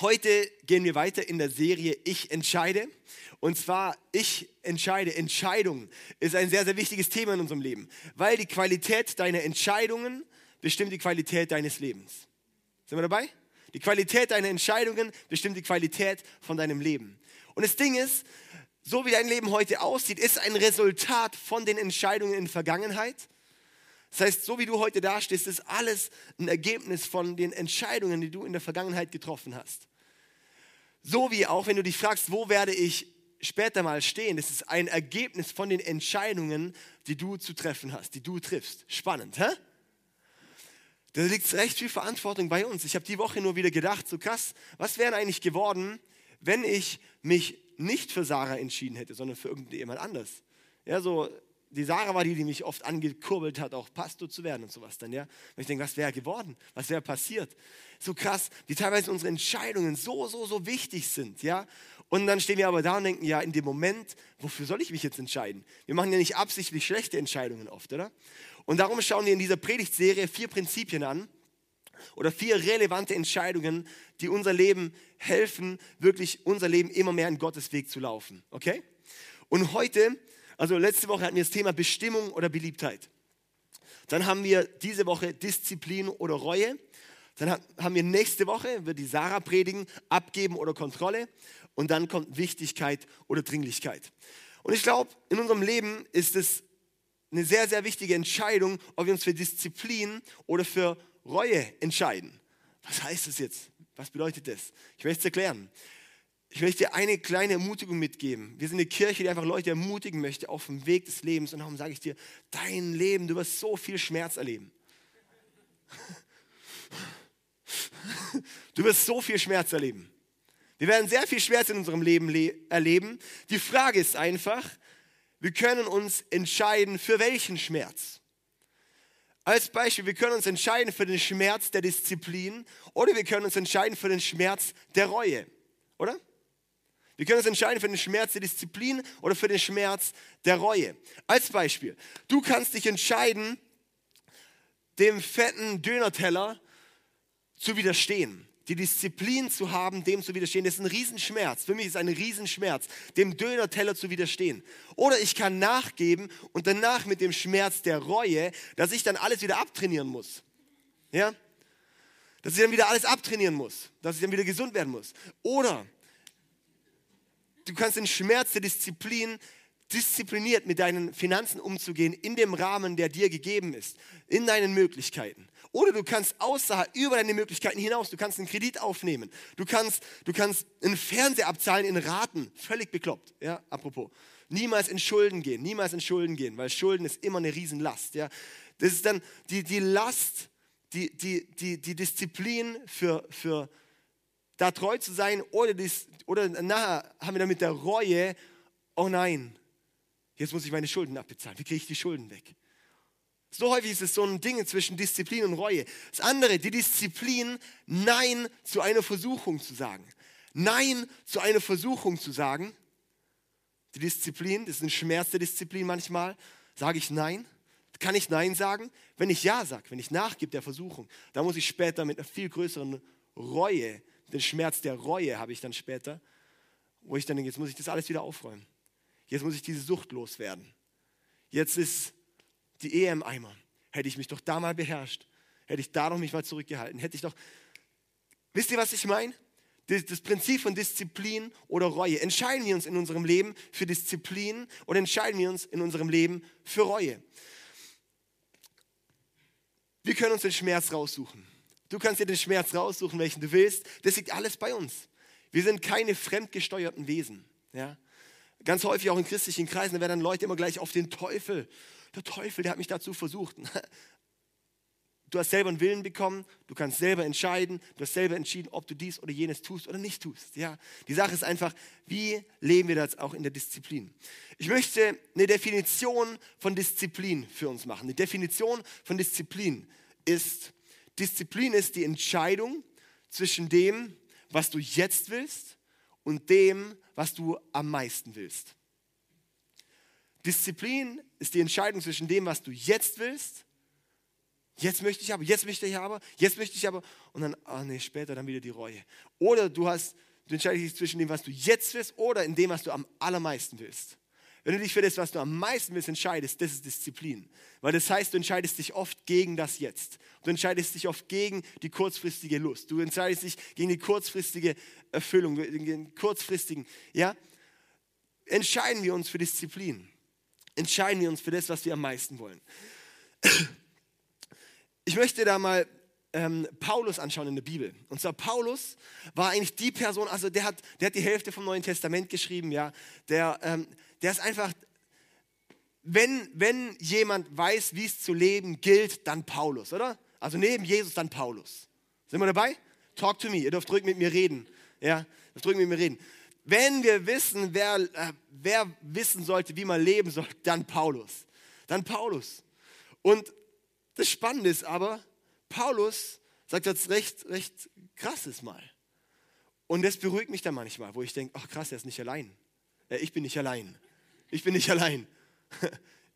Heute gehen wir weiter in der Serie Ich entscheide. Und zwar, ich entscheide. Entscheidung ist ein sehr, sehr wichtiges Thema in unserem Leben, weil die Qualität deiner Entscheidungen bestimmt die Qualität deines Lebens. Sind wir dabei? Die Qualität deiner Entscheidungen bestimmt die Qualität von deinem Leben. Und das Ding ist, so wie dein Leben heute aussieht, ist ein Resultat von den Entscheidungen in der Vergangenheit. Das heißt, so wie du heute dastehst, ist alles ein Ergebnis von den Entscheidungen, die du in der Vergangenheit getroffen hast. So wie auch, wenn du dich fragst, wo werde ich später mal stehen, das ist ein Ergebnis von den Entscheidungen, die du zu treffen hast, die du triffst. Spannend, hä? Da liegt recht viel Verantwortung bei uns. Ich habe die Woche nur wieder gedacht, so krass, was wäre eigentlich geworden, wenn ich mich nicht für Sarah entschieden hätte, sondern für irgendjemand anders? Ja, so die Sarah war die, die mich oft angekurbelt hat, auch Pastor zu werden und sowas dann, ja. Und ich denke, was wäre geworden? Was wäre passiert? So krass, wie teilweise unsere Entscheidungen so, so, so wichtig sind, ja. Und dann stehen wir aber da und denken, ja, in dem Moment, wofür soll ich mich jetzt entscheiden? Wir machen ja nicht absichtlich schlechte Entscheidungen oft, oder? Und darum schauen wir in dieser Predigtserie vier Prinzipien an oder vier relevante Entscheidungen, die unser Leben helfen, wirklich unser Leben immer mehr in Gottes Weg zu laufen, okay? Und heute also letzte Woche hatten wir das Thema Bestimmung oder Beliebtheit. Dann haben wir diese Woche Disziplin oder Reue. Dann haben wir nächste Woche, wird die Sarah predigen, Abgeben oder Kontrolle. Und dann kommt Wichtigkeit oder Dringlichkeit. Und ich glaube, in unserem Leben ist es eine sehr, sehr wichtige Entscheidung, ob wir uns für Disziplin oder für Reue entscheiden. Was heißt das jetzt? Was bedeutet das? Ich möchte es erklären ich möchte dir eine kleine Ermutigung mitgeben. Wir sind eine Kirche, die einfach Leute ermutigen möchte auf dem Weg des Lebens. Und darum sage ich dir, dein Leben, du wirst so viel Schmerz erleben. Du wirst so viel Schmerz erleben. Wir werden sehr viel Schmerz in unserem Leben le erleben. Die Frage ist einfach, wir können uns entscheiden, für welchen Schmerz. Als Beispiel, wir können uns entscheiden für den Schmerz der Disziplin oder wir können uns entscheiden für den Schmerz der Reue, oder? Wir können uns entscheiden für den Schmerz der Disziplin oder für den Schmerz der Reue. Als Beispiel, du kannst dich entscheiden, dem fetten Dönerteller zu widerstehen. Die Disziplin zu haben, dem zu widerstehen, das ist ein Riesenschmerz. Für mich ist es ein Riesenschmerz, dem Dönerteller zu widerstehen. Oder ich kann nachgeben und danach mit dem Schmerz der Reue, dass ich dann alles wieder abtrainieren muss. Ja? Dass ich dann wieder alles abtrainieren muss. Dass ich dann wieder gesund werden muss. Oder du kannst den Schmerz der Disziplin diszipliniert mit deinen Finanzen umzugehen in dem Rahmen, der dir gegeben ist, in deinen Möglichkeiten. Oder du kannst außerhalb, über deine Möglichkeiten hinaus, du kannst einen Kredit aufnehmen, du kannst, du kannst einen Fernseher abzahlen in Raten, völlig bekloppt, ja, apropos. Niemals in Schulden gehen, niemals in Schulden gehen, weil Schulden ist immer eine Riesenlast, ja. Das ist dann die, die Last, die, die, die, die Disziplin für, für, da treu zu sein oder, dies, oder nachher haben wir damit der Reue, oh nein, jetzt muss ich meine Schulden abbezahlen. Wie kriege ich die Schulden weg? So häufig ist es so ein Ding zwischen Disziplin und Reue. Das andere, die Disziplin, Nein zu einer Versuchung zu sagen. Nein zu einer Versuchung zu sagen. Die Disziplin, das ist ein Schmerz der Disziplin manchmal. Sage ich Nein? Kann ich Nein sagen? Wenn ich Ja sage, wenn ich nachgebe der Versuchung, dann muss ich später mit einer viel größeren Reue den Schmerz der Reue habe ich dann später, wo ich dann denke, jetzt muss ich das alles wieder aufräumen. Jetzt muss ich diese Sucht loswerden. Jetzt ist die Ehe im Eimer. Hätte ich mich doch da mal beherrscht, hätte ich da noch mich mal zurückgehalten, hätte ich doch. Wisst ihr, was ich meine? Das, das Prinzip von Disziplin oder Reue. Entscheiden wir uns in unserem Leben für Disziplin oder entscheiden wir uns in unserem Leben für Reue? Wir können uns den Schmerz raussuchen. Du kannst dir den Schmerz raussuchen, welchen du willst. Das liegt alles bei uns. Wir sind keine fremdgesteuerten Wesen. Ja? Ganz häufig auch in christlichen Kreisen, da werden Leute immer gleich auf den Teufel. Der Teufel, der hat mich dazu versucht. Du hast selber einen Willen bekommen, du kannst selber entscheiden, du hast selber entschieden, ob du dies oder jenes tust oder nicht tust. Ja? Die Sache ist einfach, wie leben wir das auch in der Disziplin? Ich möchte eine Definition von Disziplin für uns machen. Eine Definition von Disziplin ist, Disziplin ist die Entscheidung zwischen dem, was du jetzt willst und dem, was du am meisten willst. Disziplin ist die Entscheidung zwischen dem, was du jetzt willst, Jetzt möchte ich aber, jetzt möchte ich aber, jetzt möchte ich aber. Und dann, ah nee, später dann wieder die Reue. Oder du hast, du entscheidest dich zwischen dem, was du jetzt willst, oder in dem, was du am allermeisten willst. Wenn du dich für das, was du am meisten willst, entscheidest, das ist Disziplin. Weil das heißt, du entscheidest dich oft gegen das Jetzt. Du entscheidest dich oft gegen die kurzfristige Lust. Du entscheidest dich gegen die kurzfristige Erfüllung, den kurzfristigen, ja. Entscheiden wir uns für Disziplin. Entscheiden wir uns für das, was wir am meisten wollen. Ich möchte da mal ähm, Paulus anschauen in der Bibel. Und zwar Paulus war eigentlich die Person, also der hat, der hat die Hälfte vom Neuen Testament geschrieben, ja. Der, ähm, der ist einfach, wenn, wenn jemand weiß, wie es zu leben gilt, dann Paulus, oder? Also neben Jesus dann Paulus. Sind wir dabei? Talk to me. Ihr dürft ruhig mit mir reden. Ja, dürft ruhig mit mir reden. Wenn wir wissen, wer, äh, wer wissen sollte, wie man leben soll, dann Paulus. Dann Paulus. Und das Spannende ist aber, Paulus sagt jetzt recht, recht krasses Mal. Und das beruhigt mich dann manchmal, wo ich denke, ach krass, er ist nicht allein. Ja, ich bin nicht allein. Ich bin nicht allein.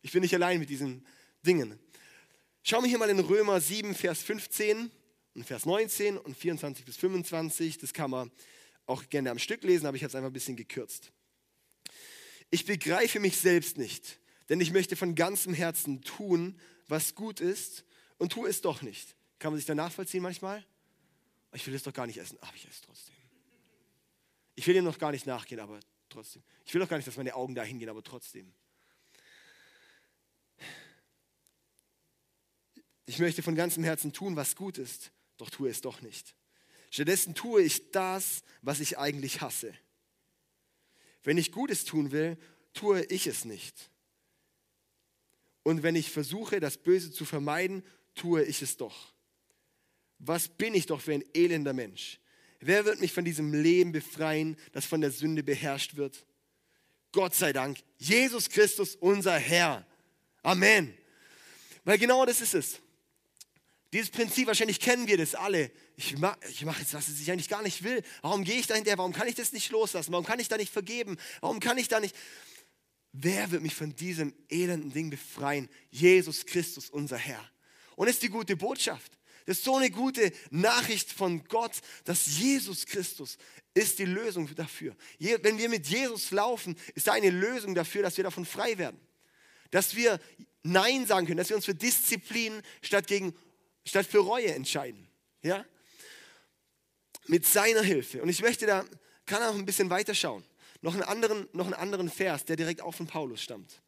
Ich bin nicht allein mit diesen Dingen. Schauen wir hier mal in Römer 7, Vers 15 und Vers 19 und 24 bis 25. Das kann man auch gerne am Stück lesen, aber ich habe es einfach ein bisschen gekürzt. Ich begreife mich selbst nicht, denn ich möchte von ganzem Herzen tun, was gut ist und tue es doch nicht. Kann man sich da nachvollziehen manchmal? Ich will es doch gar nicht essen, aber ich esse trotzdem. Ich will dem noch gar nicht nachgehen, aber trotzdem. Ich will doch gar nicht, dass meine Augen dahin gehen, aber trotzdem. Ich möchte von ganzem Herzen tun, was gut ist, doch tue es doch nicht. Stattdessen tue ich das, was ich eigentlich hasse. Wenn ich Gutes tun will, tue ich es nicht. Und wenn ich versuche, das Böse zu vermeiden, tue ich es doch. Was bin ich doch für ein elender Mensch? Wer wird mich von diesem Leben befreien, das von der Sünde beherrscht wird? Gott sei Dank, Jesus Christus, unser Herr. Amen. Weil genau das ist es. Dieses Prinzip, wahrscheinlich kennen wir das alle. Ich mache ich mach jetzt, was ich eigentlich gar nicht will. Warum gehe ich da hinterher? Warum kann ich das nicht loslassen? Warum kann ich da nicht vergeben? Warum kann ich da nicht... Wer wird mich von diesem elenden Ding befreien? Jesus Christus, unser Herr. Und ist die gute Botschaft. Das ist so eine gute Nachricht von Gott, dass Jesus Christus ist die Lösung dafür. Wenn wir mit Jesus laufen, ist da eine Lösung dafür, dass wir davon frei werden. Dass wir Nein sagen können, dass wir uns für Disziplin statt gegen statt für Reue entscheiden. Ja? Mit seiner Hilfe. Und ich möchte da, kann auch ein bisschen weiter schauen. Noch einen anderen, noch einen anderen Vers, der direkt auch von Paulus stammt.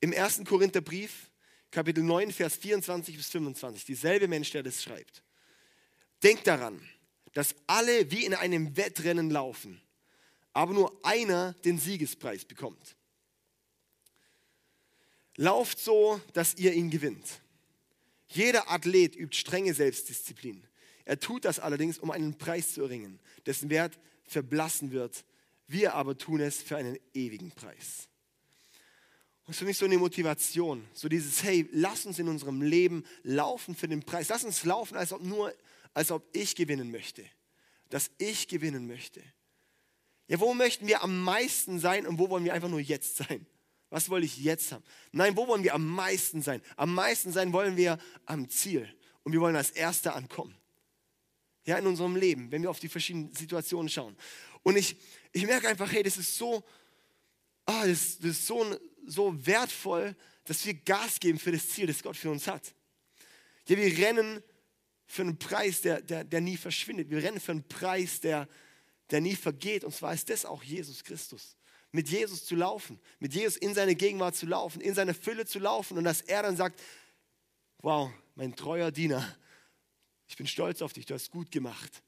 Im 1. Korintherbrief, Kapitel 9, Vers 24 bis 25, dieselbe Mensch, der das schreibt. Denkt daran, dass alle wie in einem Wettrennen laufen, aber nur einer den Siegespreis bekommt. Lauft so, dass ihr ihn gewinnt. Jeder Athlet übt strenge Selbstdisziplin. Er tut das allerdings, um einen Preis zu erringen, dessen Wert verblassen wird. Wir aber tun es für einen ewigen Preis. Ist für mich so eine Motivation, so dieses, hey, lass uns in unserem Leben laufen für den Preis. Lass uns laufen, als ob nur, als ob ich gewinnen möchte. Dass ich gewinnen möchte. Ja, wo möchten wir am meisten sein und wo wollen wir einfach nur jetzt sein? Was will ich jetzt haben? Nein, wo wollen wir am meisten sein? Am meisten sein wollen wir am Ziel. Und wir wollen als Erster ankommen. Ja, in unserem Leben, wenn wir auf die verschiedenen Situationen schauen. Und ich, ich merke einfach, hey, das ist so, ah, das, das ist so, so wertvoll, dass wir Gas geben für das Ziel, das Gott für uns hat. Ja, wir rennen für einen Preis, der, der, der nie verschwindet. Wir rennen für einen Preis, der, der nie vergeht. Und zwar ist das auch Jesus Christus mit Jesus zu laufen, mit Jesus in seine Gegenwart zu laufen, in seine Fülle zu laufen und dass er dann sagt, wow, mein treuer Diener, ich bin stolz auf dich, du hast gut gemacht.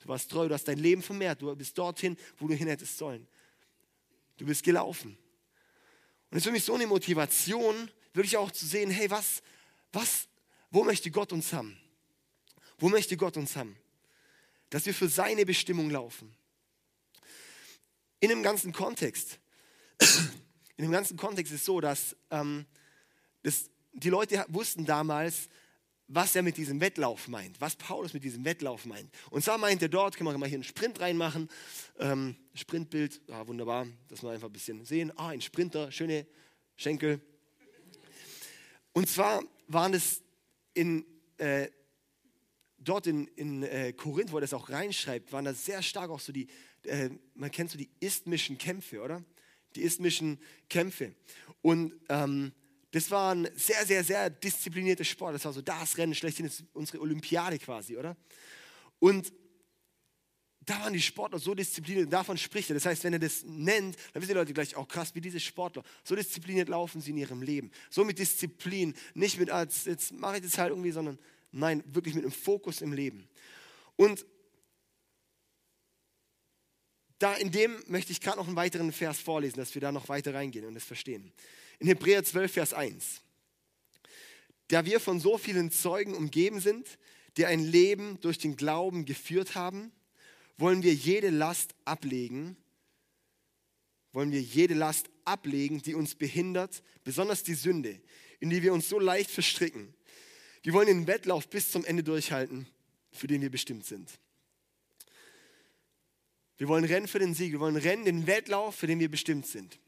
Du warst treu, du hast dein Leben vermehrt, du bist dorthin, wo du hin hättest sollen. Du bist gelaufen. Und es ist für mich so eine Motivation, wirklich auch zu sehen, hey, was, was, wo möchte Gott uns haben? Wo möchte Gott uns haben? Dass wir für seine Bestimmung laufen in dem ganzen Kontext, in dem ganzen Kontext ist es so, dass, ähm, dass die Leute wussten damals, was er mit diesem Wettlauf meint, was Paulus mit diesem Wettlauf meint. Und zwar meint er dort, können wir mal hier einen Sprint reinmachen, ähm, Sprintbild, ah, wunderbar, dass wir einfach ein bisschen sehen, ah, ein Sprinter, schöne Schenkel. Und zwar waren es in, äh, dort in, in äh, Korinth, wo er das auch reinschreibt, waren da sehr stark auch so die, äh, man kennt so die isthmischen Kämpfe, oder? Die isthmischen Kämpfe. Und ähm, das war ein sehr, sehr, sehr disziplinierter Sport. Das war so das Rennen schlechthin, ist unsere Olympiade quasi, oder? Und da waren die Sportler so diszipliniert, davon spricht er. Das heißt, wenn er das nennt, dann wissen die Leute gleich auch krass, wie diese Sportler. So diszipliniert laufen sie in ihrem Leben. So mit Disziplin, nicht mit, als jetzt mache ich das halt irgendwie, sondern nein, wirklich mit einem Fokus im Leben. Und da in dem möchte ich gerade noch einen weiteren Vers vorlesen, dass wir da noch weiter reingehen und das verstehen. In Hebräer 12, Vers 1. Da wir von so vielen Zeugen umgeben sind, die ein Leben durch den Glauben geführt haben, wollen wir jede Last ablegen, wollen wir jede Last ablegen, die uns behindert, besonders die Sünde, in die wir uns so leicht verstricken. Wir wollen den Wettlauf bis zum Ende durchhalten, für den wir bestimmt sind. Wir wollen rennen für den Sieg, wir wollen rennen den Wettlauf, für den wir bestimmt sind.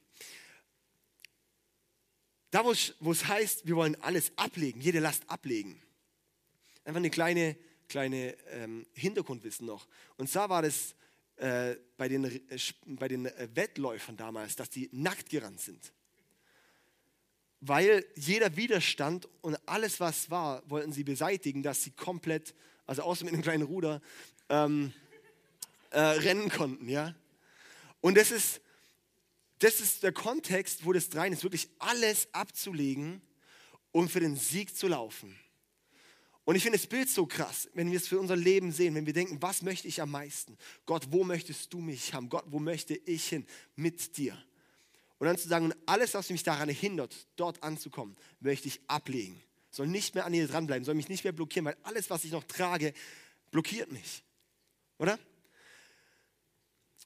Da, wo es heißt, wir wollen alles ablegen, jede Last ablegen. Einfach eine kleine kleine ähm, Hintergrundwissen noch. Und zwar war das äh, bei den, äh, bei den äh, Wettläufern damals, dass die nackt gerannt sind. Weil jeder Widerstand und alles, was war, wollten sie beseitigen, dass sie komplett, also außer mit einem kleinen Ruder, ähm, äh, rennen konnten. Ja? Und das ist, das ist der Kontext, wo das rein ist, wirklich alles abzulegen, um für den Sieg zu laufen. Und ich finde das Bild so krass, wenn wir es für unser Leben sehen, wenn wir denken, was möchte ich am meisten? Gott, wo möchtest du mich haben? Gott, wo möchte ich hin mit dir? Und dann zu sagen, alles, was mich daran hindert, dort anzukommen, möchte ich ablegen. Soll nicht mehr an dir dranbleiben, soll mich nicht mehr blockieren, weil alles, was ich noch trage, blockiert mich. Oder?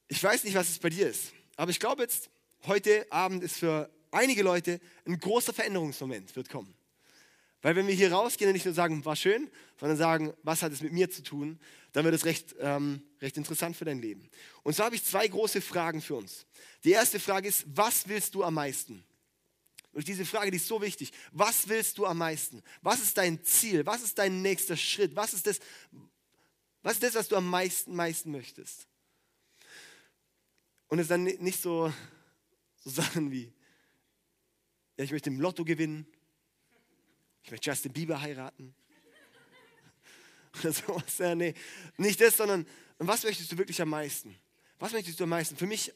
Ich weiß nicht, was es bei dir ist, aber ich glaube jetzt, heute Abend ist für einige Leute ein großer Veränderungsmoment, wird kommen. Weil wenn wir hier rausgehen und nicht nur sagen, war schön, sondern sagen, was hat es mit mir zu tun, dann wird es recht, ähm, recht interessant für dein Leben. Und so habe ich zwei große Fragen für uns. Die erste Frage ist, was willst du am meisten? Und diese Frage, die ist so wichtig. Was willst du am meisten? Was ist dein Ziel? Was ist dein nächster Schritt? Was ist das, was, ist das, was du am meisten, meisten möchtest? Und es dann nicht so, so Sachen wie, ja, ich möchte im Lotto gewinnen ich möchte Justin Bieber heiraten. Oder sowas. Ja, nee, nicht das, sondern was möchtest du wirklich am meisten? Was möchtest du am meisten? Für mich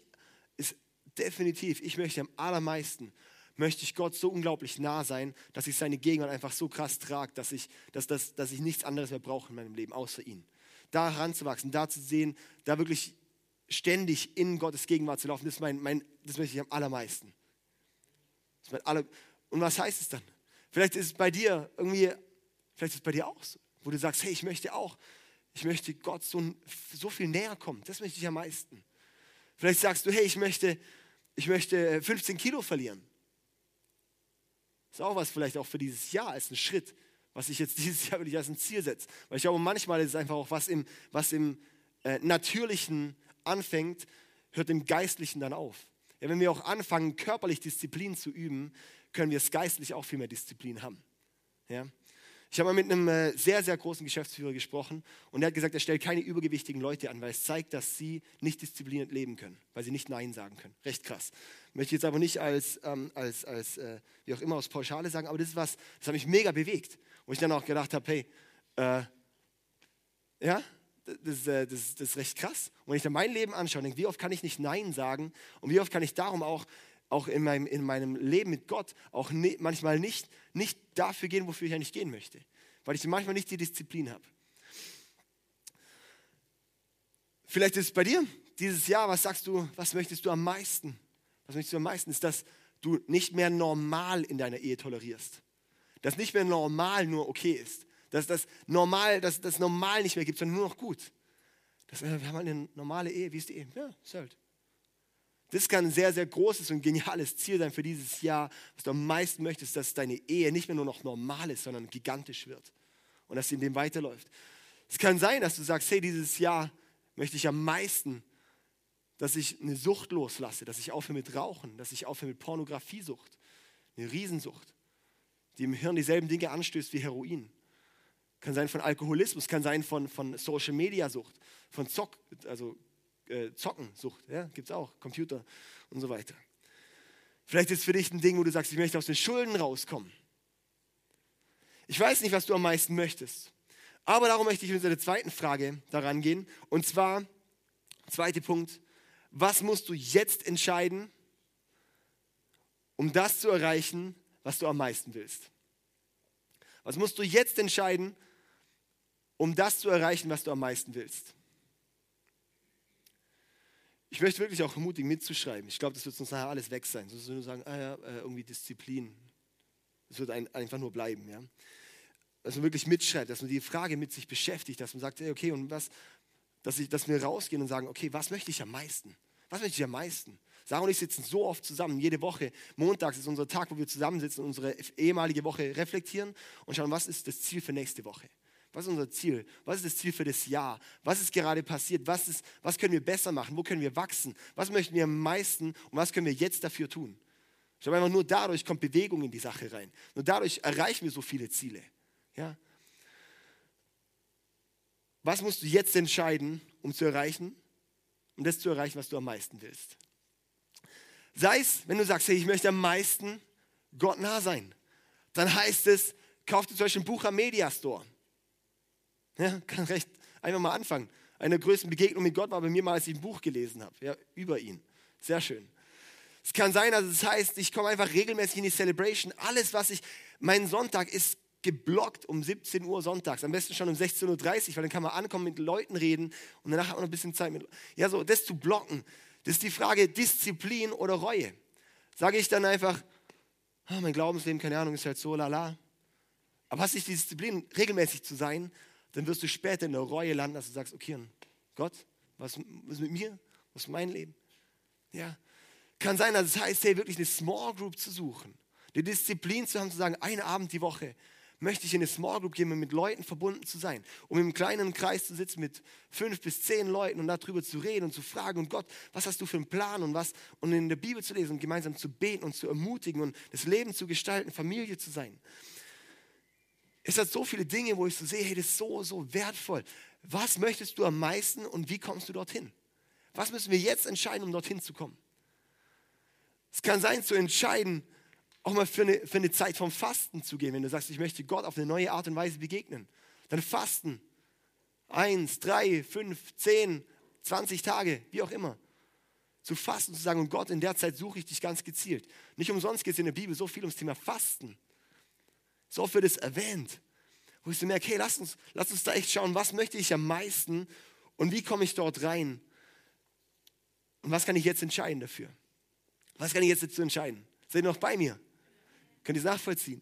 ist definitiv, ich möchte am allermeisten, möchte ich Gott so unglaublich nah sein, dass ich seine Gegenwart einfach so krass trage, dass ich, dass, dass, dass ich nichts anderes mehr brauche in meinem Leben, außer ihn. Da ranzuwachsen, da zu sehen, da wirklich ständig in Gottes Gegenwart zu laufen, das, mein, mein, das möchte ich am allermeisten. Das mein aller, und was heißt es dann? Vielleicht ist es bei dir irgendwie, vielleicht ist es bei dir auch so, wo du sagst, hey, ich möchte auch, ich möchte Gott so, so viel näher kommen. Das möchte ich am meisten. Vielleicht sagst du, hey, ich möchte, ich möchte 15 Kilo verlieren. Ist auch was vielleicht auch für dieses Jahr als ein Schritt, was ich jetzt dieses Jahr wirklich als ein Ziel setze. Weil ich glaube, manchmal ist es einfach auch was im, was im äh, Natürlichen anfängt, hört im Geistlichen dann auf. Ja, wenn wir auch anfangen, körperlich Disziplin zu üben, können wir es geistlich auch viel mehr Disziplin haben. Ja? Ich habe mal mit einem äh, sehr, sehr großen Geschäftsführer gesprochen und er hat gesagt, er stellt keine übergewichtigen Leute an, weil es zeigt, dass sie nicht diszipliniert leben können, weil sie nicht Nein sagen können. Recht krass. Möchte ich jetzt aber nicht als, ähm, als, als äh, wie auch immer, aus Pauschale sagen, aber das ist was, das hat mich mega bewegt. Wo ich dann auch gedacht habe, hey, äh, ja, das, äh, das, das, ist recht krass. Und wenn ich dann mein Leben anschaue, denke, wie oft kann ich nicht Nein sagen und wie oft kann ich darum auch auch in meinem, in meinem Leben mit Gott auch ne, manchmal nicht, nicht dafür gehen, wofür ich eigentlich gehen möchte, weil ich manchmal nicht die Disziplin habe. Vielleicht ist es bei dir dieses Jahr, was sagst du, was möchtest du am meisten? Was möchtest du am meisten? Ist, dass du nicht mehr normal in deiner Ehe tolerierst. Dass nicht mehr normal nur okay ist. Dass das normal, dass das normal nicht mehr gibt, sondern nur noch gut. Das, wir haben eine normale Ehe. Wie ist die Ehe? Ja, ist halt. Das kann ein sehr, sehr großes und geniales Ziel sein für dieses Jahr, was du am meisten möchtest, dass deine Ehe nicht mehr nur noch normal ist, sondern gigantisch wird und dass sie in dem weiterläuft. Es kann sein, dass du sagst, hey, dieses Jahr möchte ich am meisten, dass ich eine Sucht loslasse, dass ich aufhöre mit Rauchen, dass ich aufhöre mit Pornografiesucht, eine Riesensucht, die im Hirn dieselben Dinge anstößt wie Heroin. Kann sein von Alkoholismus, kann sein von, von Social Media Sucht, von Zock, also äh, Zockensucht, ja, gibt es auch, Computer und so weiter. Vielleicht ist für dich ein Ding, wo du sagst, ich möchte aus den Schulden rauskommen. Ich weiß nicht, was du am meisten möchtest. Aber darum möchte ich mit der zweiten Frage daran gehen. Und zwar, zweiter Punkt, was musst du jetzt entscheiden, um das zu erreichen, was du am meisten willst? Was musst du jetzt entscheiden, um das zu erreichen, was du am meisten willst? Ich möchte wirklich auch ermutigen, mitzuschreiben. Ich glaube, das wird uns nachher alles weg sein. Sonst nur sagen, ah ja, äh, irgendwie Disziplin. Es wird einfach nur bleiben. Ja? Dass man wirklich mitschreibt, dass man die Frage mit sich beschäftigt, dass man sagt, okay, und was, dass, ich, dass wir rausgehen und sagen, okay, was möchte ich am meisten? Was möchte ich am meisten? Sarah und ich sitzen so oft zusammen, jede Woche. Montags ist unser Tag, wo wir zusammensitzen unsere ehemalige Woche reflektieren und schauen, was ist das Ziel für nächste Woche? Was ist unser Ziel? Was ist das Ziel für das Jahr? Was ist gerade passiert? Was, ist, was können wir besser machen? Wo können wir wachsen? Was möchten wir am meisten und was können wir jetzt dafür tun? Ich glaube einfach, nur dadurch kommt Bewegung in die Sache rein. Nur dadurch erreichen wir so viele Ziele. Ja? Was musst du jetzt entscheiden, um zu erreichen, um das zu erreichen, was du am meisten willst? Sei es, wenn du sagst, hey, ich möchte am meisten Gott nah sein, dann heißt es, kauf dir zum Beispiel ein Buch am Media Store. Ja, kann recht einfach mal anfangen. Eine der größten Begegnungen mit Gott war bei mir mal, als ich ein Buch gelesen habe, ja, über ihn. Sehr schön. Es kann sein, also das heißt, ich komme einfach regelmäßig in die Celebration. Alles, was ich, mein Sonntag ist geblockt um 17 Uhr sonntags, am besten schon um 16.30 Uhr, weil dann kann man ankommen, mit Leuten reden und danach hat man noch ein bisschen Zeit mit. Ja, so, das zu blocken, das ist die Frage Disziplin oder Reue. Sage ich dann einfach, oh, mein Glaubensleben, keine Ahnung, ist halt so, lala. Aber hast du die Disziplin, regelmäßig zu sein, dann wirst du später in der Reue landen, dass du sagst, okay, Gott, was ist mit mir? Was ist mein Leben? Ja, kann sein, dass es heißt, hey, wirklich eine Small Group zu suchen, die Disziplin zu haben, zu sagen, einen Abend die Woche möchte ich in eine Small Group gehen, um mit Leuten verbunden zu sein, um im kleinen Kreis zu sitzen mit fünf bis zehn Leuten und darüber zu reden und zu fragen, und Gott, was hast du für einen Plan und was, und in der Bibel zu lesen und gemeinsam zu beten und zu ermutigen und das Leben zu gestalten, Familie zu sein. Es hat so viele Dinge, wo ich so sehe, hey, das ist so, so wertvoll. Was möchtest du am meisten und wie kommst du dorthin? Was müssen wir jetzt entscheiden, um dorthin zu kommen? Es kann sein, zu entscheiden, auch mal für eine, für eine Zeit vom Fasten zu gehen. Wenn du sagst, ich möchte Gott auf eine neue Art und Weise begegnen, dann fasten. Eins, drei, fünf, zehn, zwanzig Tage, wie auch immer. Zu fasten, zu sagen, und Gott, in der Zeit suche ich dich ganz gezielt. Nicht umsonst geht es in der Bibel so viel ums Thema Fasten. So oft wird es erwähnt. Wo ich so merke, hey, lass uns, lass uns da echt schauen, was möchte ich am meisten und wie komme ich dort rein? Und was kann ich jetzt entscheiden dafür? Was kann ich jetzt dazu entscheiden? Seid ihr noch bei mir? Könnt ihr es nachvollziehen?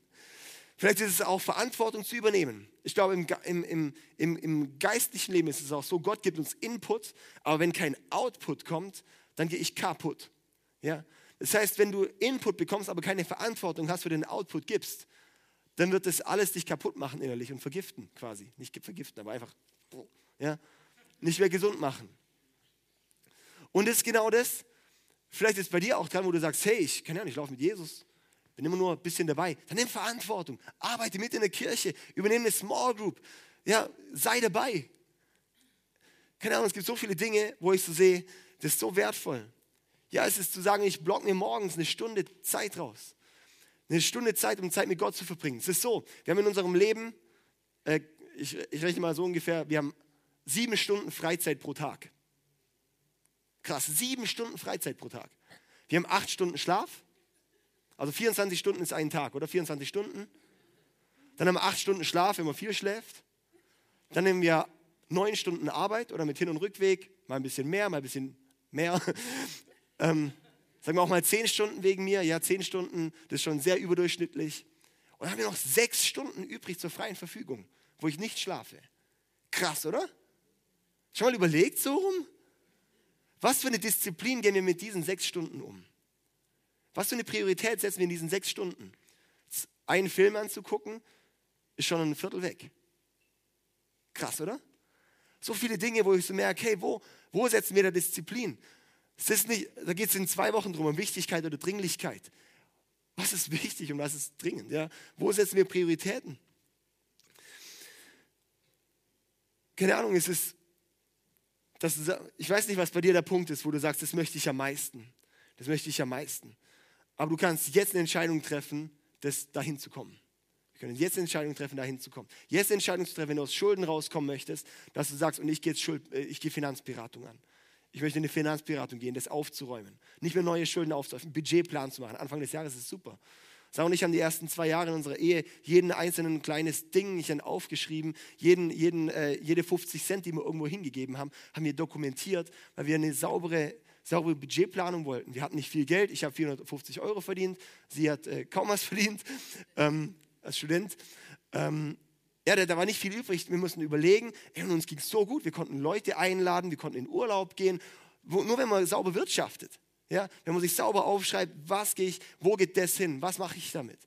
Vielleicht ist es auch Verantwortung zu übernehmen. Ich glaube, im, im, im, im geistlichen Leben ist es auch so, Gott gibt uns Input, aber wenn kein Output kommt, dann gehe ich kaputt. Ja? Das heißt, wenn du Input bekommst, aber keine Verantwortung hast für den Output gibst, dann wird das alles dich kaputt machen innerlich und vergiften quasi. Nicht vergiften, aber einfach ja, nicht mehr gesund machen. Und das ist genau das. Vielleicht ist bei dir auch dran, wo du sagst, hey, ich kann ja nicht laufen mit Jesus. Bin immer nur ein bisschen dabei. Dann nimm Verantwortung. Arbeite mit in der Kirche. Übernehme eine Small Group. Ja, sei dabei. Keine Ahnung, es gibt so viele Dinge, wo ich so sehe, das ist so wertvoll. Ja, es ist zu sagen, ich block mir morgens eine Stunde Zeit raus. Eine Stunde Zeit, um Zeit mit Gott zu verbringen. Es ist so, wir haben in unserem Leben, äh, ich, ich rechne mal so ungefähr, wir haben sieben Stunden Freizeit pro Tag. Krass, sieben Stunden Freizeit pro Tag. Wir haben acht Stunden Schlaf. Also 24 Stunden ist ein Tag, oder? 24 Stunden. Dann haben wir acht Stunden Schlaf, wenn man viel schläft. Dann haben wir neun Stunden Arbeit oder mit Hin- und Rückweg. Mal ein bisschen mehr, mal ein bisschen mehr. ähm, Sagen wir auch mal zehn Stunden wegen mir. Ja, zehn Stunden, das ist schon sehr überdurchschnittlich. Und dann haben wir noch sechs Stunden übrig zur freien Verfügung, wo ich nicht schlafe. Krass, oder? Schon mal überlegt so rum? Was für eine Disziplin gehen wir mit diesen sechs Stunden um? Was für eine Priorität setzen wir in diesen sechs Stunden? Einen Film anzugucken, ist schon ein Viertel weg. Krass, oder? So viele Dinge, wo ich so merke, hey, wo, wo setzen wir da Disziplin? Es ist nicht, da geht es in zwei Wochen drum, um Wichtigkeit oder Dringlichkeit. Was ist wichtig und was ist dringend? Ja? Wo setzen wir Prioritäten? keine Ahnung, es ist, das, ich weiß nicht, was bei dir der Punkt ist, wo du sagst, das möchte ich am meisten. Das möchte ich am meisten. Aber du kannst jetzt eine Entscheidung treffen, das dahin zu kommen. Wir können jetzt eine Entscheidung treffen, dahin zu kommen. Jetzt eine Entscheidung zu treffen, wenn du aus Schulden rauskommen möchtest, dass du sagst, und ich gehe, äh, ich gehe Finanzberatung an. Ich möchte in eine Finanzberatung gehen, das aufzuräumen. Nicht mehr neue Schulden aufzuräumen, einen Budgetplan zu machen. Anfang des Jahres ist super. Sarah und ich haben die ersten zwei Jahre in unserer Ehe jeden einzelnen kleines Ding nicht dann aufgeschrieben, jeden, jeden, äh, jede 50 Cent, die wir irgendwo hingegeben haben, haben wir dokumentiert, weil wir eine saubere, saubere Budgetplanung wollten. Wir hatten nicht viel Geld, ich habe 450 Euro verdient, sie hat äh, kaum was verdient ähm, als Student. Ähm, ja, da, da, war nicht viel übrig. Wir mussten überlegen. Ey, und uns ging es so gut. Wir konnten Leute einladen, wir konnten in Urlaub gehen. Wo, nur wenn man sauber wirtschaftet. Ja, wenn man sich sauber aufschreibt, was gehe ich, wo geht das hin, was mache ich damit?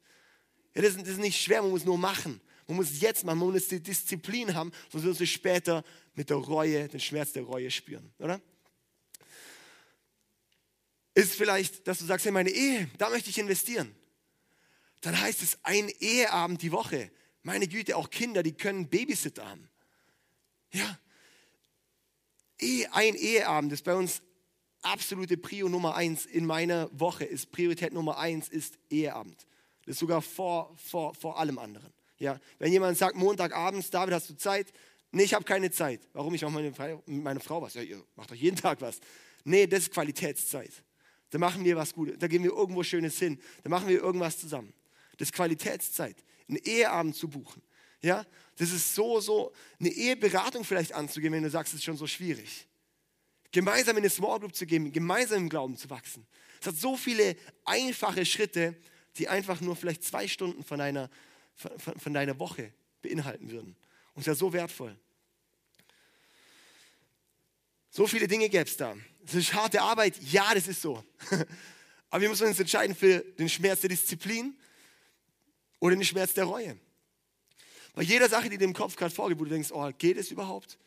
Ja, das, das, ist nicht schwer, man muss nur machen. Man muss es jetzt machen, man muss die Disziplin haben, sonst wirst du später mit der Reue, den Schmerz der Reue spüren, oder? Ist vielleicht, dass du sagst, hey, meine Ehe, da möchte ich investieren. Dann heißt es ein Eheabend die Woche. Meine Güte, auch Kinder, die können Babysitter haben. Ja. Ein Eheabend ist bei uns absolute Prio Nummer eins in meiner Woche ist, Priorität Nummer eins ist Eheabend. Das ist sogar vor, vor, vor allem anderen. Ja, wenn jemand sagt, Montagabends, David, hast du Zeit? Nee, ich habe keine Zeit. Warum? Ich mache meine, mit meiner Frau was. Ja, ihr macht doch jeden Tag was. Nee, das ist Qualitätszeit. Da machen wir was Gutes. Da gehen wir irgendwo Schönes hin. Da machen wir irgendwas zusammen. Das ist Qualitätszeit. Einen Eheabend zu buchen. Ja, das ist so, so, eine Eheberatung vielleicht anzugehen, wenn du sagst, es ist schon so schwierig gemeinsam in eine Small Group zu gehen, gemeinsam im Glauben zu wachsen. Es hat so viele einfache Schritte, die einfach nur vielleicht zwei Stunden von deiner, von, von deiner Woche beinhalten würden. Und es ist ja so wertvoll. So viele Dinge gäbe es da. Es ist harte Arbeit, ja, das ist so. Aber wir müssen uns entscheiden für den Schmerz der Disziplin oder den Schmerz der Reue. Bei jeder Sache, die dir im Kopf gerade vorgeht, wo du denkst, oh, geht es überhaupt?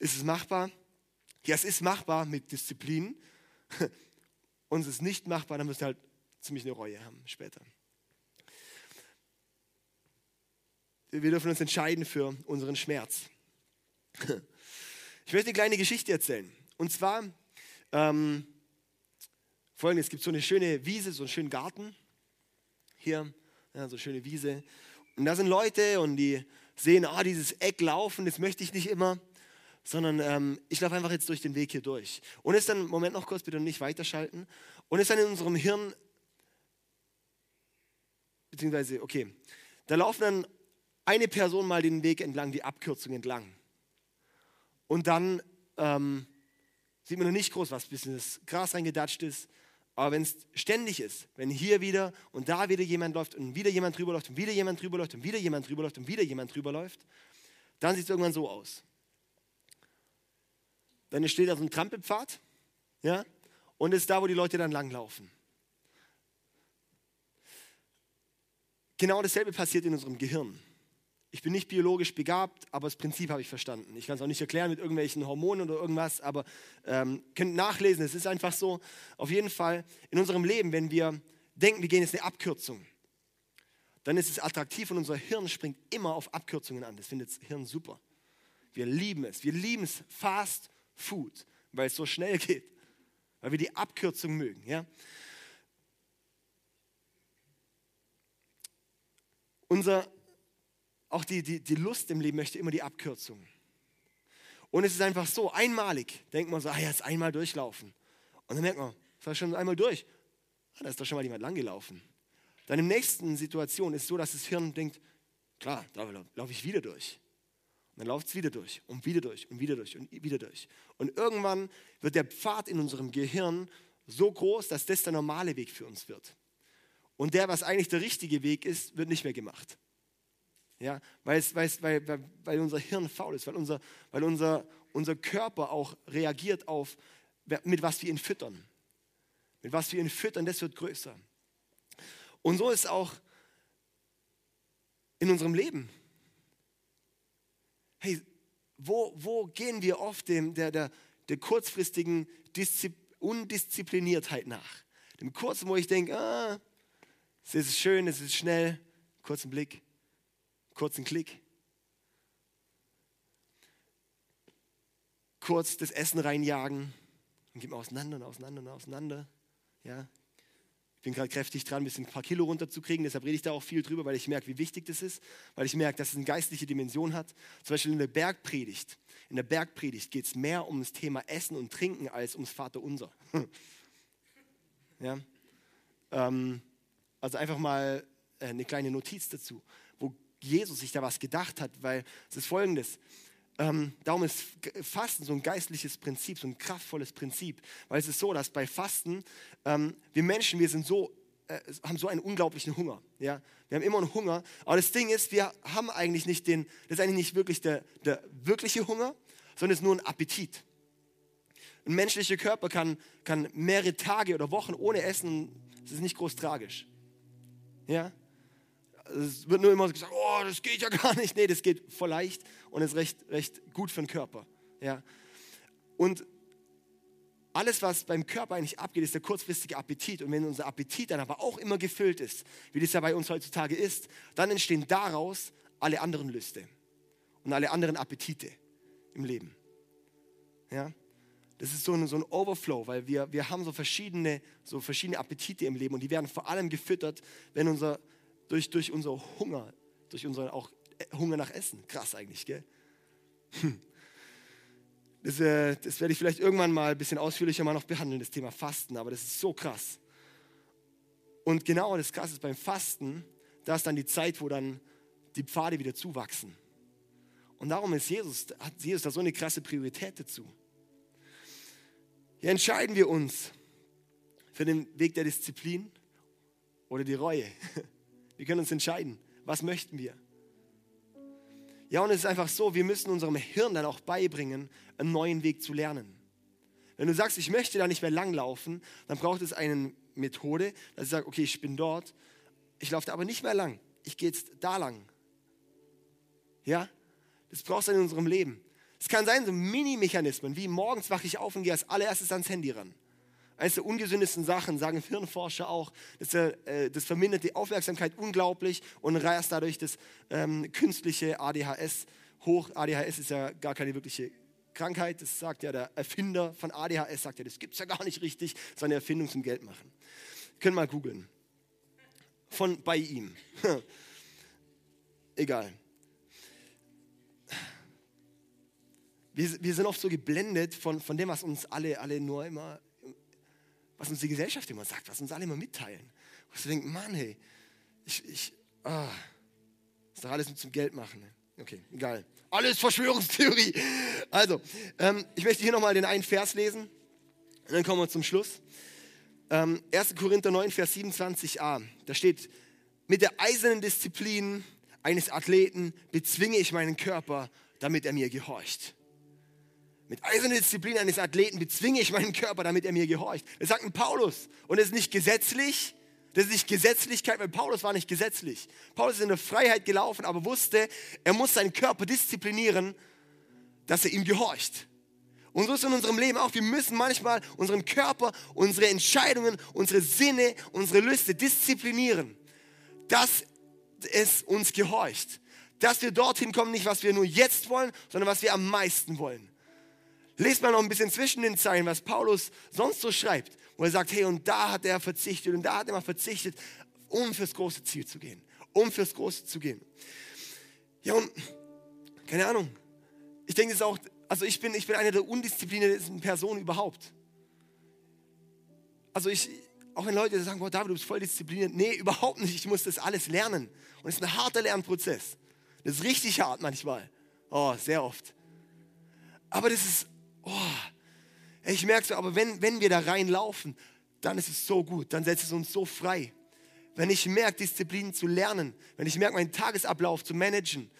Ist es machbar? Ja, es ist machbar mit Disziplin. Und es ist nicht machbar, dann müsst ihr halt ziemlich eine Reue haben später. Wir dürfen uns entscheiden für unseren Schmerz. Ich möchte eine kleine Geschichte erzählen. Und zwar ähm, folgendes: Es gibt so eine schöne Wiese, so einen schönen Garten. Hier, ja, so schöne Wiese. Und da sind Leute und die sehen, ah, dieses Eck laufen, das möchte ich nicht immer sondern ähm, ich laufe einfach jetzt durch den Weg hier durch. Und ist dann, Moment noch kurz, bitte nicht weiterschalten, und ist dann in unserem Hirn, beziehungsweise, okay, da laufen dann eine Person mal den Weg entlang, die Abkürzung entlang. Und dann ähm, sieht man noch nicht groß, was bis in das Gras reingedatscht ist. Aber wenn es ständig ist, wenn hier wieder und da wieder jemand läuft und wieder jemand drüber läuft und wieder jemand drüber läuft und wieder jemand drüber läuft und wieder jemand drüber läuft, dann sieht es irgendwann so aus. Dann steht da so ein Trampelpfad, ja, und ist da, wo die Leute dann langlaufen. Genau dasselbe passiert in unserem Gehirn. Ich bin nicht biologisch begabt, aber das Prinzip habe ich verstanden. Ich kann es auch nicht erklären mit irgendwelchen Hormonen oder irgendwas, aber ähm, könnt nachlesen, es ist einfach so. Auf jeden Fall in unserem Leben, wenn wir denken, wir gehen jetzt eine Abkürzung, dann ist es attraktiv und unser Hirn springt immer auf Abkürzungen an. Das findet das Hirn super. Wir lieben es. Wir lieben es, fast Food, weil es so schnell geht, weil wir die Abkürzung mögen. Ja? Unser, auch die, die, die Lust im Leben möchte immer die Abkürzung. Und es ist einfach so, einmalig denkt man so, ah ja, jetzt einmal durchlaufen. Und dann merkt man, das war schon einmal durch. Ah, da ist doch schon mal jemand langgelaufen. Dann in der nächsten Situation ist es so, dass das Hirn denkt, klar, da laufe ich wieder durch dann läuft es wieder durch und wieder durch und wieder durch und wieder durch. Und irgendwann wird der Pfad in unserem Gehirn so groß, dass das der normale Weg für uns wird. Und der, was eigentlich der richtige Weg ist, wird nicht mehr gemacht. Ja, weil, es, weil, es, weil, weil unser Hirn faul ist, weil, unser, weil unser, unser Körper auch reagiert auf, mit was wir ihn füttern. Mit was wir ihn füttern, das wird größer. Und so ist auch in unserem Leben hey, wo, wo gehen wir oft dem, der, der, der kurzfristigen Diszi Undiszipliniertheit nach? Dem kurzen, wo ich denke, ah, es ist schön, es ist schnell, kurzen Blick, kurzen Klick. kurz das Essen reinjagen und geht man auseinander und auseinander und auseinander. Ja, ich bin gerade kräftig dran, ein bisschen ein paar Kilo runterzukriegen, deshalb rede ich da auch viel drüber, weil ich merke, wie wichtig das ist, weil ich merke, dass es eine geistliche Dimension hat. Zum Beispiel in der Bergpredigt. In der Bergpredigt geht es mehr um das Thema Essen und Trinken als ums Vaterunser. ja? Ähm, also einfach mal äh, eine kleine Notiz dazu, Jesus sich da was gedacht hat, weil es ist folgendes. Ähm, darum ist Fasten so ein geistliches Prinzip, so ein kraftvolles Prinzip, weil es ist so, dass bei Fasten ähm, wir Menschen, wir sind so, äh, haben so einen unglaublichen Hunger. Ja? Wir haben immer einen Hunger, aber das Ding ist, wir haben eigentlich nicht den, das ist eigentlich nicht wirklich der, der wirkliche Hunger, sondern es ist nur ein Appetit. Ein menschlicher Körper kann, kann mehrere Tage oder Wochen ohne Essen, das ist nicht groß tragisch. Ja? Es wird nur immer gesagt, oh, das geht ja gar nicht. Nee, das geht voll leicht und ist recht, recht gut für den Körper. Ja. Und alles, was beim Körper eigentlich abgeht, ist der kurzfristige Appetit. Und wenn unser Appetit dann aber auch immer gefüllt ist, wie das ja bei uns heutzutage ist, dann entstehen daraus alle anderen Lüste und alle anderen Appetite im Leben. Ja? Das ist so ein, so ein Overflow, weil wir, wir haben so verschiedene, so verschiedene Appetite im Leben und die werden vor allem gefüttert, wenn unser durch, durch unser Hunger, durch unseren auch Hunger nach Essen. Krass eigentlich, gell? Hm. Das, äh, das werde ich vielleicht irgendwann mal ein bisschen ausführlicher mal noch behandeln, das Thema Fasten, aber das ist so krass. Und genau das Krasse ist beim Fasten, da ist dann die Zeit, wo dann die Pfade wieder zuwachsen. Und darum ist Jesus, hat Jesus da so eine krasse Priorität dazu. Hier entscheiden wir uns für den Weg der Disziplin oder die Reue. Wir können uns entscheiden, was möchten wir. Ja, und es ist einfach so, wir müssen unserem Hirn dann auch beibringen, einen neuen Weg zu lernen. Wenn du sagst, ich möchte da nicht mehr langlaufen, dann braucht es eine Methode, dass ich sage, okay, ich bin dort, ich laufe da aber nicht mehr lang, ich gehe jetzt da lang. Ja, das brauchst du in unserem Leben. Es kann sein, so Mini-Mechanismen, wie morgens wache ich auf und gehe als allererstes ans Handy ran. Eines der ungesündesten Sachen, sagen Hirnforscher auch, das, äh, das vermindert die Aufmerksamkeit unglaublich und reißt dadurch das ähm, künstliche ADHS hoch. ADHS ist ja gar keine wirkliche Krankheit, das sagt ja der Erfinder von ADHS, sagt ja, das gibt es ja gar nicht richtig, das ist eine Erfindung zum Geld machen. Können mal googeln. Von bei ihm. Egal. Wir, wir sind oft so geblendet von, von dem, was uns alle, alle nur immer was uns die Gesellschaft immer sagt, was uns alle immer mitteilen. Und du denkst, Mann, hey, ich, ich, ah, ist doch alles nur zum Geld machen. Ne? Okay, egal. Alles Verschwörungstheorie. Also, ähm, ich möchte hier nochmal den einen Vers lesen und dann kommen wir zum Schluss. Ähm, 1. Korinther 9, Vers 27a. Da steht, mit der eisernen Disziplin eines Athleten bezwinge ich meinen Körper, damit er mir gehorcht. Mit eiserner Disziplin eines Athleten bezwinge ich meinen Körper, damit er mir gehorcht. Das sagt ein Paulus. Und das ist nicht gesetzlich. Das ist nicht Gesetzlichkeit, weil Paulus war nicht gesetzlich. Paulus ist in der Freiheit gelaufen, aber wusste, er muss seinen Körper disziplinieren, dass er ihm gehorcht. Und so ist es in unserem Leben auch. Wir müssen manchmal unseren Körper, unsere Entscheidungen, unsere Sinne, unsere Lüste disziplinieren, dass es uns gehorcht. Dass wir dorthin kommen, nicht was wir nur jetzt wollen, sondern was wir am meisten wollen. Lest mal noch ein bisschen zwischen den Zeilen, was Paulus sonst so schreibt, wo er sagt, hey, und da hat er verzichtet und da hat er mal verzichtet, um fürs große Ziel zu gehen, um fürs große zu gehen. Ja, und keine Ahnung. Ich denke, es ist auch, also ich bin, ich bin eine der undiszipliniertesten Personen überhaupt. Also ich, auch wenn Leute sagen, oh David, du bist voll diszipliniert. Nee, überhaupt nicht. Ich muss das alles lernen. Und es ist ein harter Lernprozess. Das ist richtig hart manchmal. Oh, sehr oft. Aber das ist oh, ich merke so, aber wenn, wenn wir da reinlaufen, dann ist es so gut, dann setzt es uns so frei. Wenn ich merke, Disziplin zu lernen, wenn ich merke, meinen Tagesablauf zu managen,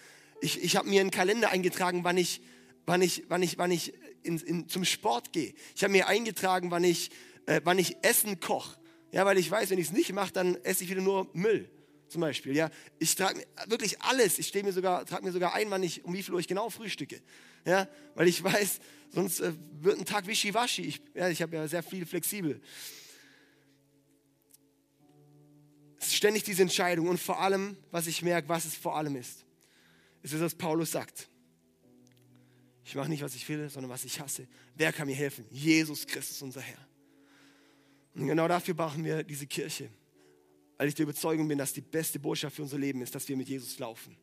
ich, ich habe mir einen Kalender eingetragen, wann ich, wann ich, wann ich, wann ich in, in, zum Sport gehe. Ich habe mir eingetragen, wann ich, äh, wann ich Essen koche. Ja, weil ich weiß, wenn ich es nicht mache, dann esse ich wieder nur Müll zum Beispiel. Ja, ich trage wirklich alles. Ich mir sogar, trage mir sogar ein, wann ich, um wie viel Uhr ich genau frühstücke. Ja, weil ich weiß, sonst äh, wird ein Tag wischiwaschi. Ich, ja, ich habe ja sehr viel flexibel. Es ist ständig diese Entscheidung und vor allem, was ich merke, was es vor allem ist, ist es, was Paulus sagt. Ich mache nicht, was ich will, sondern was ich hasse. Wer kann mir helfen? Jesus Christus, unser Herr. Und genau dafür brauchen wir diese Kirche. Weil ich der Überzeugung bin, dass die beste Botschaft für unser Leben ist, dass wir mit Jesus laufen.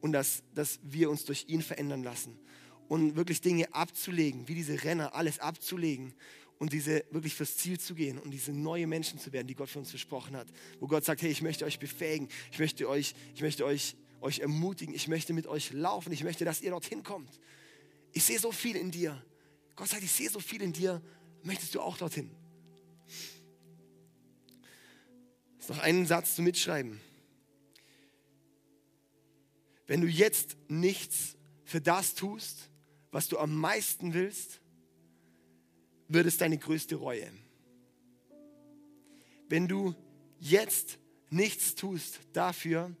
Und dass, dass wir uns durch ihn verändern lassen. Und wirklich Dinge abzulegen, wie diese Renner, alles abzulegen und diese wirklich fürs Ziel zu gehen und diese neue Menschen zu werden, die Gott für uns versprochen hat. Wo Gott sagt, hey, ich möchte euch befähigen, ich möchte euch, ich möchte euch, euch ermutigen, ich möchte mit euch laufen, ich möchte, dass ihr dorthin kommt. Ich sehe so viel in dir. Gott sagt, ich sehe so viel in dir. Möchtest du auch dorthin? Noch einen Satz zu mitschreiben. Wenn du jetzt nichts für das tust, was du am meisten willst, wird es deine größte Reue. Wenn du jetzt nichts tust dafür,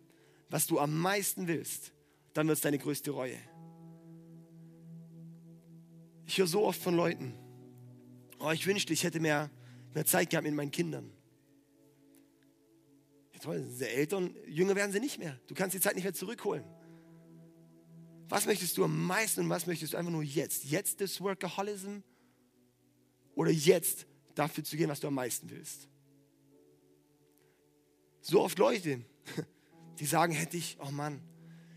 was du am meisten willst, dann wird es deine größte Reue. Ich höre so oft von Leuten, oh, ich wünschte, ich hätte mehr, mehr Zeit gehabt mit meinen Kindern. Toll, sind sie Eltern, jünger werden sie nicht mehr. Du kannst die Zeit nicht mehr zurückholen. Was möchtest du am meisten und was möchtest du einfach nur jetzt? Jetzt das Workaholism oder jetzt dafür zu gehen, was du am meisten willst? So oft Leute, die sagen, hätte ich, oh Mann,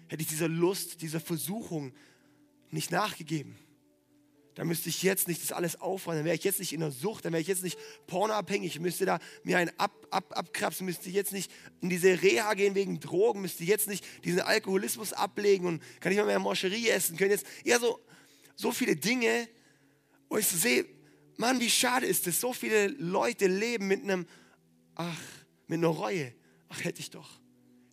hätte ich dieser Lust, dieser Versuchung nicht nachgegeben dann müsste ich jetzt nicht das alles aufräumen, dann wäre ich jetzt nicht in der Sucht, dann wäre ich jetzt nicht pornoabhängig, müsste da mir einen ab, ab, abkrapsen, müsste jetzt nicht in diese Reha gehen wegen Drogen, müsste jetzt nicht diesen Alkoholismus ablegen und kann nicht mal mehr Moscherie essen, können jetzt eher so, so viele Dinge, wo ich so sehe, Mann, wie schade ist es, so viele Leute leben mit einem, ach, mit einer Reue, ach hätte ich doch.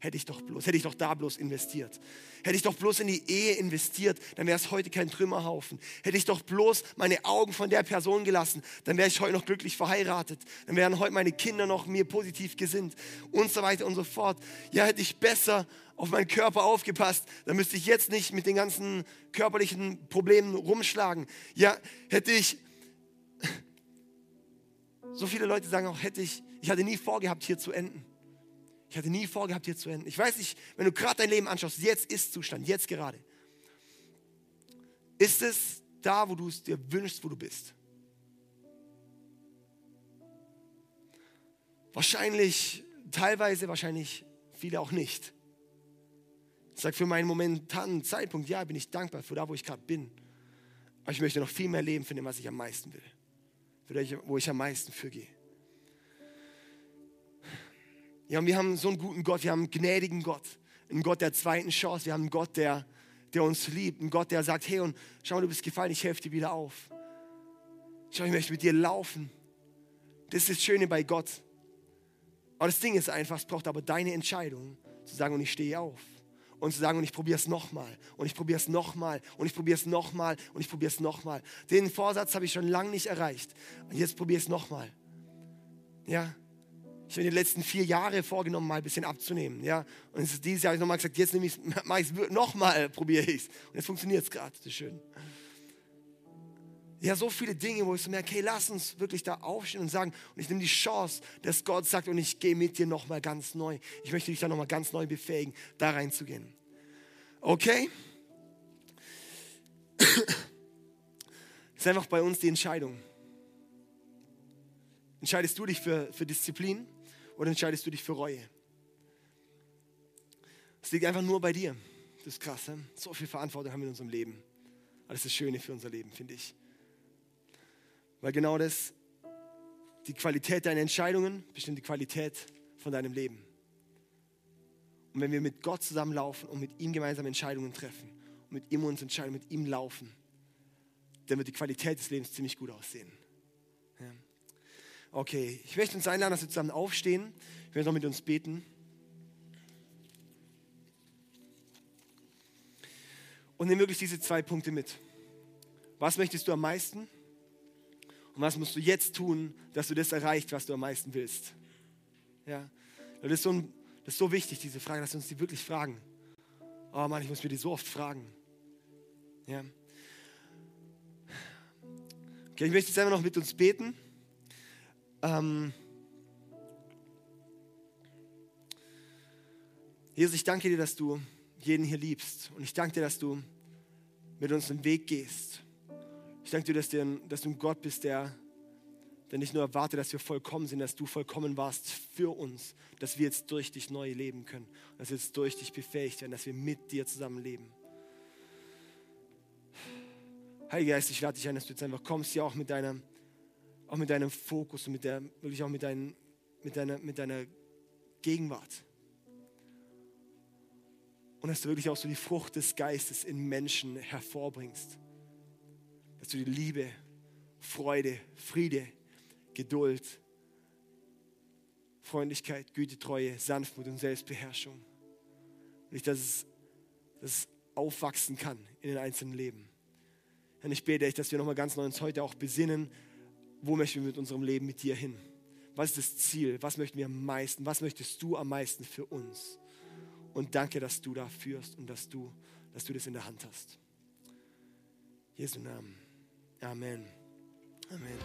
Hätte ich doch bloß, hätte ich doch da bloß investiert. Hätte ich doch bloß in die Ehe investiert, dann wäre es heute kein Trümmerhaufen. Hätte ich doch bloß meine Augen von der Person gelassen, dann wäre ich heute noch glücklich verheiratet. Dann wären heute meine Kinder noch mir positiv gesinnt und so weiter und so fort. Ja, hätte ich besser auf meinen Körper aufgepasst, dann müsste ich jetzt nicht mit den ganzen körperlichen Problemen rumschlagen. Ja, hätte ich, so viele Leute sagen auch, hätte ich, ich hatte nie vorgehabt, hier zu enden. Ich hatte nie vorgehabt, hier zu enden. Ich weiß nicht, wenn du gerade dein Leben anschaust, jetzt ist Zustand, jetzt gerade. Ist es da, wo du es dir wünschst, wo du bist? Wahrscheinlich, teilweise, wahrscheinlich viele auch nicht. Ich sage für meinen momentanen Zeitpunkt, ja, bin ich dankbar für da, wo ich gerade bin. Aber ich möchte noch viel mehr leben für dem, was ich am meisten will. Für das, wo ich am meisten für gehe. Ja, und wir haben so einen guten Gott, wir haben einen gnädigen Gott, einen Gott der zweiten Chance, wir haben einen Gott, der, der uns liebt, einen Gott, der sagt, hey, und schau mal, du bist gefallen, ich helfe dir wieder auf. Schau, ich möchte mit dir laufen. Das ist das Schöne bei Gott. Aber das Ding ist einfach, es braucht aber deine Entscheidung, zu sagen, und ich stehe auf. Und zu sagen, und ich probiere es nochmal, und ich probiere es nochmal, und ich probiere es nochmal, und ich probiere es nochmal. Den Vorsatz habe ich schon lange nicht erreicht. Und jetzt probiere es nochmal. Ja, ich habe die letzten vier Jahre vorgenommen, mal ein bisschen abzunehmen. Ja? Und dieses Jahr habe ich nochmal gesagt, jetzt nehme ich es nochmal, probiere ich es. Und jetzt funktioniert es gerade, das ist schön. Ja, so viele Dinge, wo ich so merke, hey, lass uns wirklich da aufstehen und sagen, und ich nehme die Chance, dass Gott sagt, und ich gehe mit dir nochmal ganz neu. Ich möchte dich da nochmal ganz neu befähigen, da reinzugehen. Okay? Das ist einfach bei uns die Entscheidung. Entscheidest du dich für, für Disziplin? Oder entscheidest du dich für Reue? Es liegt einfach nur bei dir. Das ist krass. He? So viel Verantwortung haben wir in unserem Leben. Aber das ist das Schöne für unser Leben, finde ich. Weil genau das, die Qualität deiner Entscheidungen bestimmt die Qualität von deinem Leben. Und wenn wir mit Gott zusammenlaufen und mit ihm gemeinsam Entscheidungen treffen und mit ihm uns entscheiden, mit ihm laufen, dann wird die Qualität des Lebens ziemlich gut aussehen. Okay, ich möchte uns einladen, dass wir zusammen aufstehen. Ich werde noch mit uns beten. Und nimm wirklich diese zwei Punkte mit. Was möchtest du am meisten? Und was musst du jetzt tun, dass du das erreicht, was du am meisten willst? Ja, das ist so, ein, das ist so wichtig, diese Frage, dass wir uns die wirklich fragen. Oh Mann, ich muss mir die so oft fragen. Ja. Okay, ich möchte jetzt einfach noch mit uns beten. Ähm, Jesus, ich danke dir, dass du jeden hier liebst. Und ich danke dir, dass du mit uns den Weg gehst. Ich danke dir, dass, dir, dass du ein Gott bist, der, der nicht nur erwartet, dass wir vollkommen sind, dass du vollkommen warst für uns, dass wir jetzt durch dich neu leben können, dass wir jetzt durch dich befähigt werden, dass wir mit dir zusammen leben. Heiliger Geist, ich lade dich ein, dass du jetzt einfach kommst, ja auch mit deinem, auch mit deinem Fokus und mit der, wirklich auch mit, dein, mit, deiner, mit deiner Gegenwart. Und dass du wirklich auch so die Frucht des Geistes in Menschen hervorbringst. Dass du die Liebe, Freude, Friede, Geduld, Freundlichkeit, Güte, Treue, Sanftmut und Selbstbeherrschung. Nicht, dass es, dass es aufwachsen kann in den einzelnen Leben. Und ich bete echt, dass wir nochmal ganz neu uns heute auch besinnen, wo möchten wir mit unserem Leben mit dir hin? Was ist das Ziel? Was möchten wir am meisten? Was möchtest du am meisten für uns? Und danke, dass du da führst und dass du, dass du das in der Hand hast. Jesu Namen. Amen. Amen.